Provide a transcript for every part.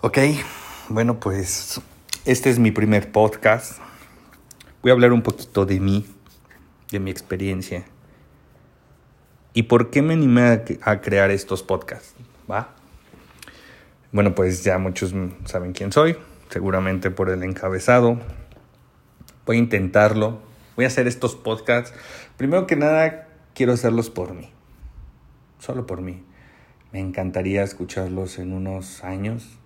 Ok, bueno pues este es mi primer podcast. Voy a hablar un poquito de mí, de mi experiencia. ¿Y por qué me animé a, crear estos podcasts? ¿Va? Bueno, pues ya muchos saben quién soy, seguramente por el encabezado. Voy a intentarlo. Voy a hacer estos podcasts. Primero que nada, quiero hacerlos por mí. Solo por mí. Me encantaría escucharlos en unos años,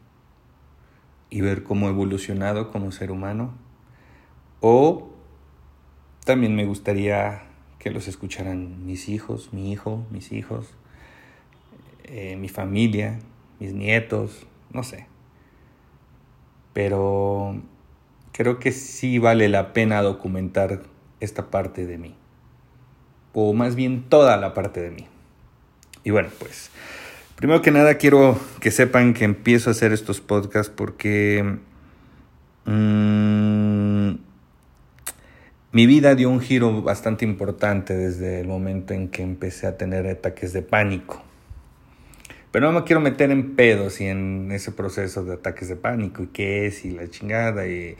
y ver cómo he evolucionado como ser humano. O también me gustaría que los escucharan mis hijos, mi hijo, mis hijos, eh, mi familia, mis nietos, no sé. Pero creo que sí vale la pena documentar esta parte de mí. O más bien toda la parte de mí. Y bueno, pues Primero que nada quiero que sepan que empiezo a hacer estos podcasts porque mm, mi vida dio un giro bastante importante desde el momento en que empecé a tener ataques de pánico. Pero no me quiero meter en pedos y en ese proceso de ataques de pánico y qué es y la chingada y,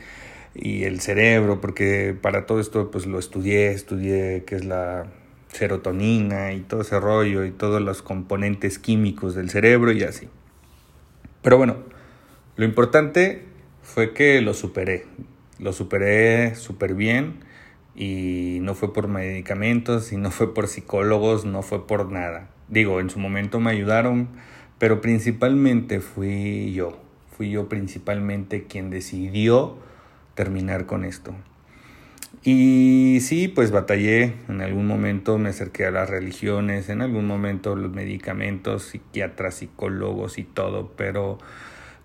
y el cerebro, porque para todo esto pues lo estudié, estudié qué es la serotonina y todo ese rollo y todos los componentes químicos del cerebro y así. Pero bueno, lo importante fue que lo superé. Lo superé súper bien y no fue por medicamentos y no fue por psicólogos, no fue por nada. Digo, en su momento me ayudaron, pero principalmente fui yo. Fui yo principalmente quien decidió terminar con esto. Y sí, pues batallé, en algún momento me acerqué a las religiones, en algún momento los medicamentos, psiquiatras, psicólogos y todo, pero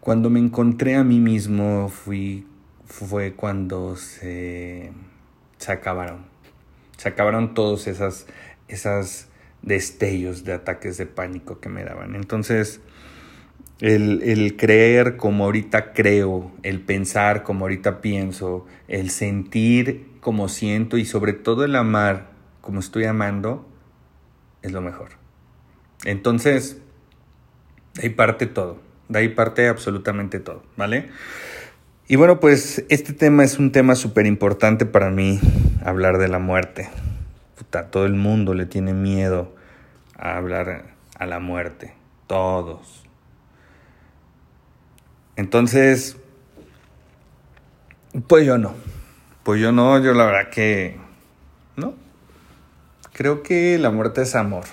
cuando me encontré a mí mismo fui, fue cuando se, se acabaron. Se acabaron todos esas, esas destellos de ataques de pánico que me daban. Entonces, el, el, creer como ahorita creo, el pensar como ahorita pienso, el sentir como siento y sobre todo el amar como estoy amando es lo mejor. Entonces, de ahí parte todo, de ahí parte absolutamente todo, ¿vale? Y bueno, pues este tema es un tema súper importante para mí, hablar de la muerte. Puta, todo el mundo le tiene miedo a hablar a la muerte, todos. Entonces, pues yo no. Pues yo no, yo la verdad que no. Creo que la muerte es amor.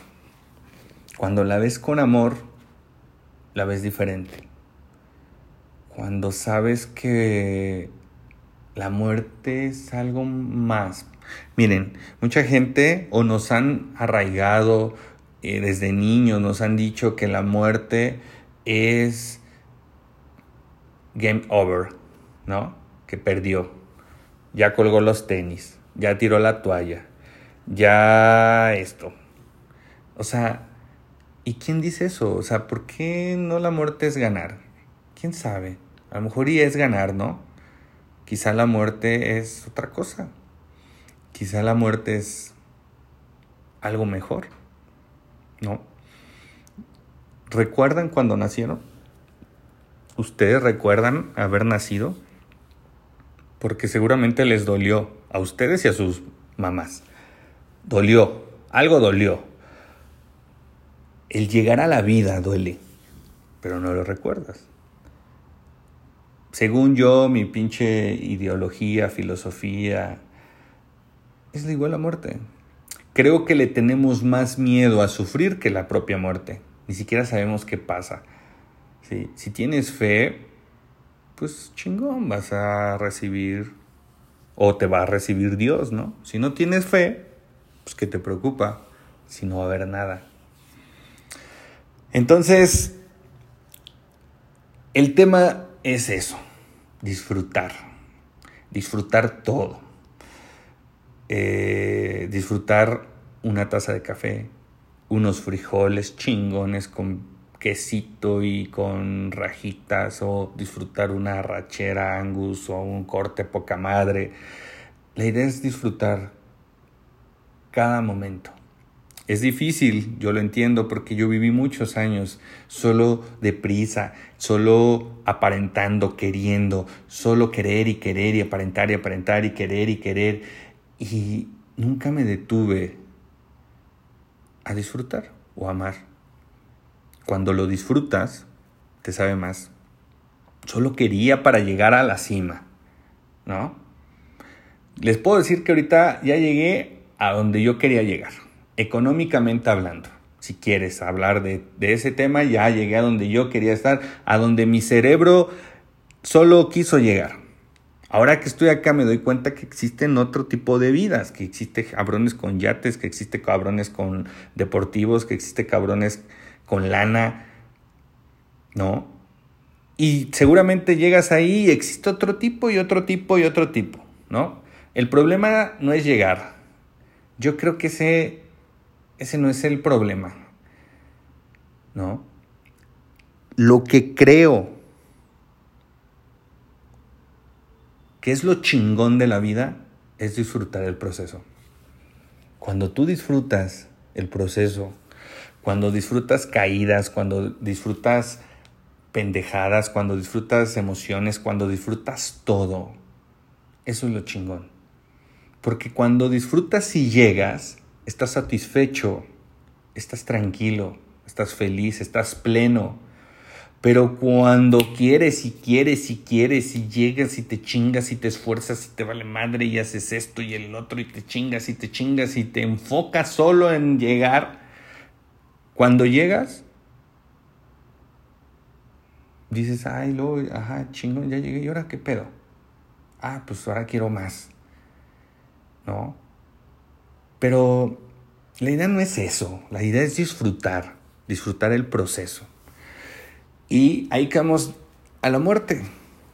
Cuando la ves con amor, la ves diferente. Cuando sabes que la muerte es algo más. Miren, mucha gente o nos han arraigado eh, desde niños, nos han dicho que la muerte es game over, ¿no? Que perdió ya colgó los tenis, ya tiró la toalla, ya esto. O sea, ¿y quién dice eso? O sea, ¿por qué no la muerte es ganar? ¿Quién sabe? A lo mejor y es ganar, ¿no? Quizá la muerte es otra cosa. Quizá la muerte es algo mejor. ¿No? ¿Recuerdan cuando nacieron? ¿Ustedes recuerdan haber nacido? Porque seguramente les dolió a ustedes y a sus mamás. Dolió, algo dolió. El llegar a la vida duele, pero no lo recuerdas. Según yo, mi pinche ideología, filosofía, es igual a la muerte. Creo que le tenemos más miedo a sufrir que la propia muerte. Ni siquiera sabemos qué pasa. Si tienes fe, pues chingón, vas a recibir o te va a recibir Dios, ¿no? Si no tienes fe, pues que te preocupa si no va a haber nada. Entonces, el tema es eso, disfrutar, disfrutar todo, eh, disfrutar una taza de café, unos frijoles chingones con quesito y con rajitas o disfrutar una rachera angus o un corte poca madre. La idea es disfrutar cada momento. Es difícil, yo lo entiendo, porque yo viví muchos años solo deprisa, solo aparentando, queriendo, solo querer y querer y aparentar y aparentar y querer y querer. Y nunca me detuve a disfrutar o amar. Cuando lo disfrutas, te sabe más. Solo quería para llegar a la cima, ¿no? Les puedo decir que ahorita ya llegué a donde yo quería llegar económicamente hablando. Si quieres hablar de, ese tema, ya llegué a donde yo quería estar, a donde mi cerebro solo quiso llegar. Ahora que estoy acá me doy cuenta que existen otro tipo de vidas, que existe cabrones con yates, que existe cabrones con deportivos, que existe cabrones con lana, ¿no? Y seguramente llegas ahí y existe otro tipo y otro tipo y otro tipo, ¿no? El problema no es llegar. Yo creo que ese ese no es el problema. ¿No? Lo que creo que es lo chingón de la vida es disfrutar el proceso. Cuando tú disfrutas el proceso, cuando disfrutas caídas, cuando disfrutas pendejadas, cuando disfrutas emociones, cuando disfrutas todo, eso es lo chingón. Porque cuando disfrutas y llegas, estás satisfecho, estás tranquilo, estás feliz, estás pleno. Pero cuando quieres y quieres y quieres y llegas y te chingas y te esfuerzas y te vale madre y haces esto y el otro y te chingas y te chingas y te enfocas solo en llegar, cuando llegas, dices, ay, luego, ajá, chingo, ya llegué y ahora qué pedo. Ah, pues ahora quiero más. ¿No? Pero la idea no es eso, la idea es disfrutar, disfrutar el proceso. Y ahí quedamos a la muerte.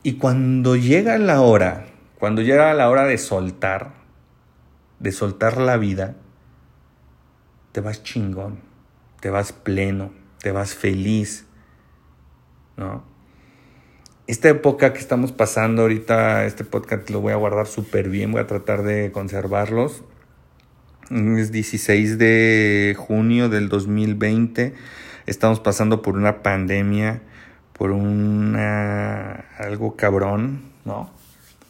Y cuando llega la hora, cuando llega la hora de soltar, de soltar la vida, te vas chingón, te vas pleno, te vas feliz, ¿no? Esta época que estamos pasando ahorita, este podcast lo voy a guardar súper bien, voy a tratar de conservarlos. Es 16 de junio del 2020. Estamos pasando por una pandemia, por una algo cabrón, ¿no?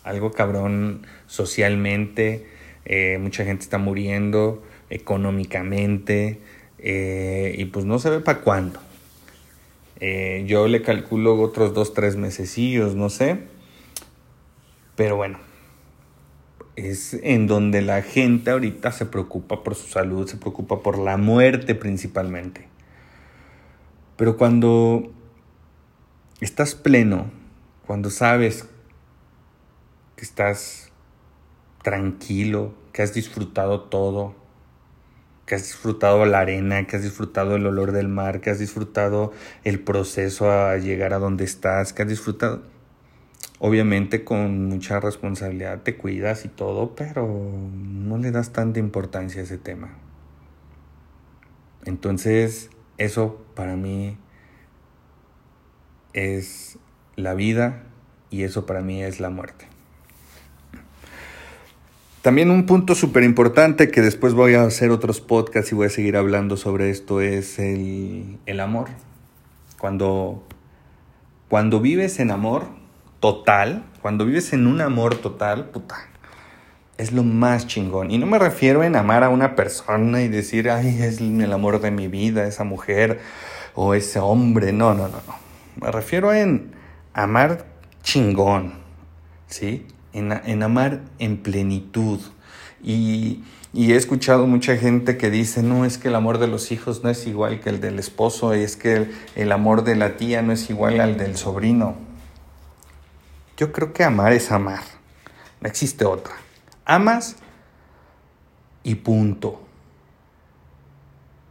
Algo cabrón socialmente. Eh, mucha gente está muriendo económicamente eh, y pues no se ve para cuándo. Eh, yo le calculo otros dos, tres mesecillos, no sé. Pero bueno, es en donde la gente ahorita se preocupa por su salud, se preocupa por la muerte principalmente. Pero cuando estás pleno, cuando sabes que estás tranquilo, que has disfrutado todo, que has disfrutado la arena, que has disfrutado el olor del mar, que has disfrutado el proceso a llegar a donde estás, que has disfrutado Obviamente con mucha responsabilidad te cuidas y todo, pero no le das tanta importancia a ese tema. Entonces, eso para mí es la vida y eso para mí es la muerte. También un punto súper importante que después voy a hacer otros podcasts y voy a seguir hablando sobre esto es el, el amor. Cuando, cuando vives en amor, total, cuando vives en un amor total, puta, es lo más chingón. Y no me refiero en amar a una persona y decir, ay, es el amor de mi vida, esa mujer o ese hombre. No, no, no, no. Me refiero en amar chingón, ¿sí? En, en amar en plenitud. Y, y, he escuchado mucha gente que dice, no, es que el amor de los hijos no es igual que el del esposo, es que el, el amor de la tía no es igual al del sobrino. Yo creo que amar es amar. No existe otra. Amas y punto.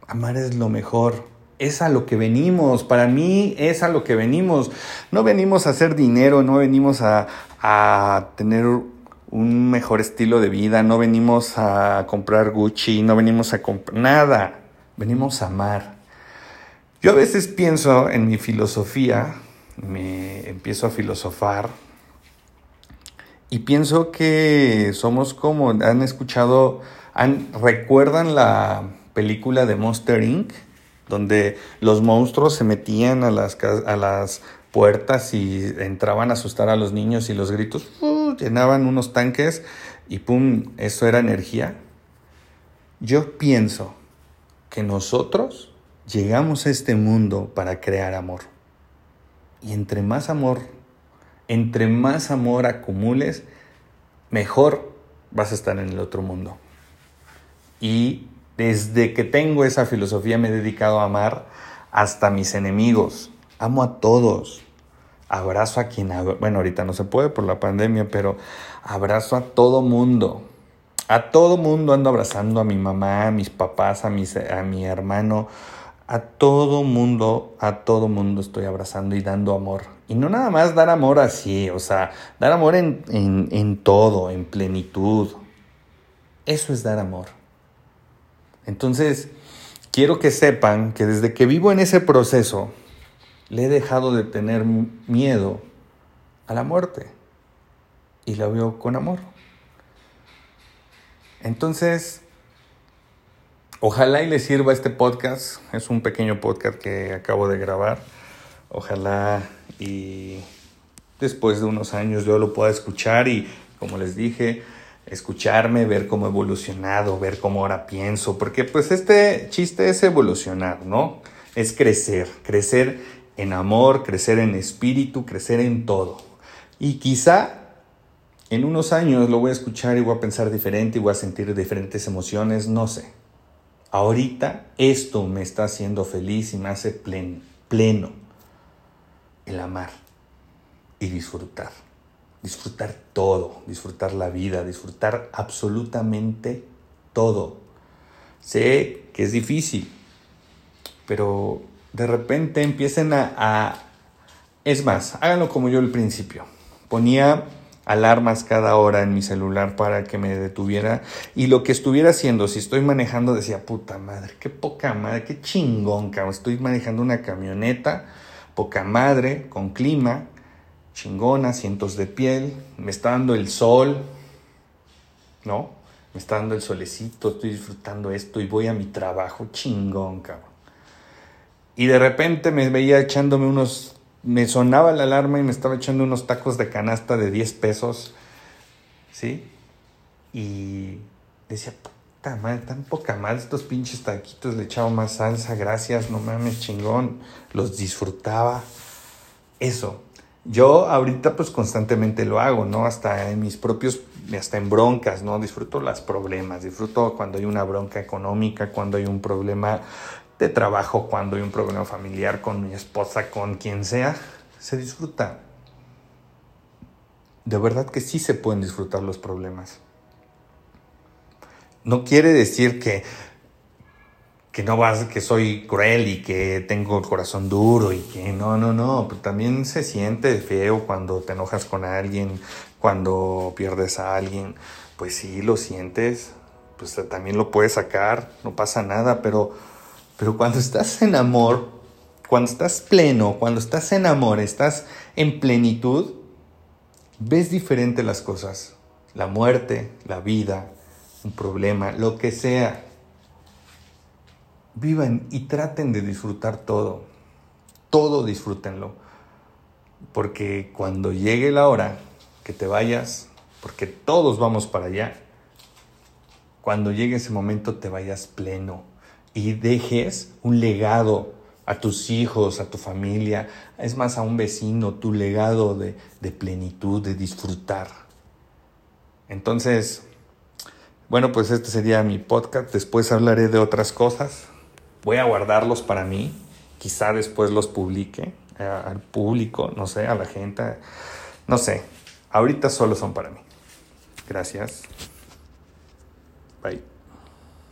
Amar es lo mejor. Es a lo que venimos. Para mí es a lo que venimos. No venimos a hacer dinero, no venimos a, a tener un mejor estilo de vida, no venimos a comprar Gucci, no venimos a comprar nada. Venimos a amar. Yo a veces pienso en mi filosofía, me empiezo a filosofar y pienso que somos como, han escuchado, han, recuerdan la película de Monster Inc., donde los monstruos se metían a las, a las puertas y entraban a asustar a los niños y los gritos llenaban unos tanques y pum, eso era energía. Yo pienso que nosotros llegamos a este mundo para crear amor. Y entre más amor, entre más amor acumules, mejor vas a estar en el otro mundo. Y desde que tengo esa filosofía me he dedicado a amar hasta mis enemigos. Amo a todos. Abrazo a quien, bueno, ahorita no se puede por la pandemia, pero abrazo a todo mundo. A todo mundo ando abrazando a mi mamá, a mis papás, a, mis, a mi hermano. A todo mundo, a todo mundo estoy abrazando y dando amor. Y no nada más dar amor así, o sea, dar amor en, en todo, en plenitud. Eso es dar amor. Entonces, quiero que sepan que desde que vivo en ese proceso, le he dejado de tener miedo a la muerte y la veo con amor. Entonces, ojalá y les sirva este podcast. Es un pequeño podcast que acabo de grabar. Ojalá y después de unos años yo lo pueda escuchar y, como les dije, escucharme, ver cómo he evolucionado, ver cómo ahora pienso, porque pues este chiste es evolucionar, ¿no? Es crecer, crecer en amor, crecer en espíritu, crecer en todo. Y quizá en unos años lo voy a escuchar y voy a pensar diferente y voy a sentir diferentes emociones, no sé. Ahorita esto me está haciendo feliz y me hace pleno, pleno el amar y disfrutar disfrutar todo, disfrutar la vida, disfrutar absolutamente todo. Sé que es difícil, pero de repente empiecen a, Es más, háganlo como yo al principio. Ponía alarmas cada hora en mi celular para que me detuviera y lo que estuviera haciendo, si estoy manejando, decía, puta madre, qué poca madre, qué chingón, cabrón. Estoy manejando una camioneta, poca madre, con clima, chingona, cientos de piel, me está dando el sol, ¿no? Me está dando el solecito, estoy disfrutando esto y voy a mi trabajo, chingón, cabrón. Y de repente me veía echándome unos, me sonaba la alarma y me estaba echando unos tacos de canasta de 10 pesos, ¿sí? Y decía, puta madre, tan poca madre, estos pinches taquitos le echaba más salsa, gracias, no mames, chingón, los disfrutaba. Eso, yo ahorita pues constantemente lo hago, ¿no? Hasta en mis propios, hasta en broncas, ¿no? Disfruto los problemas, disfruto cuando hay una bronca económica, cuando hay un problema de trabajo, cuando hay un problema familiar con mi esposa, con quien sea, se disfruta. De verdad que sí se pueden disfrutar los problemas. No quiere decir que que no vas, que soy cruel y que tengo el corazón duro y que no, no, no, pero también se siente feo cuando te enojas con alguien, cuando pierdes a alguien, pues sí lo sientes, pues también lo puedes sacar, no pasa nada, pero, pero cuando estás en amor, cuando estás pleno, cuando estás en amor, estás en plenitud, ves diferente las cosas, la muerte, la vida, un problema, lo que sea vivan y traten de disfrutar todo. Todo disfrútenlo. Porque cuando llegue la hora que te vayas, porque todos vamos para allá, cuando llegue ese momento te vayas pleno y dejes un legado a tus hijos, a tu familia, es más a un vecino, tu legado de, de plenitud, de disfrutar. Entonces, bueno, pues este sería mi podcast. Después hablaré de otras cosas voy a guardarlos para mí, quizá después los publique eh, al público, no sé, a la gente, no sé, ahorita solo son para mí. Gracias. Bye.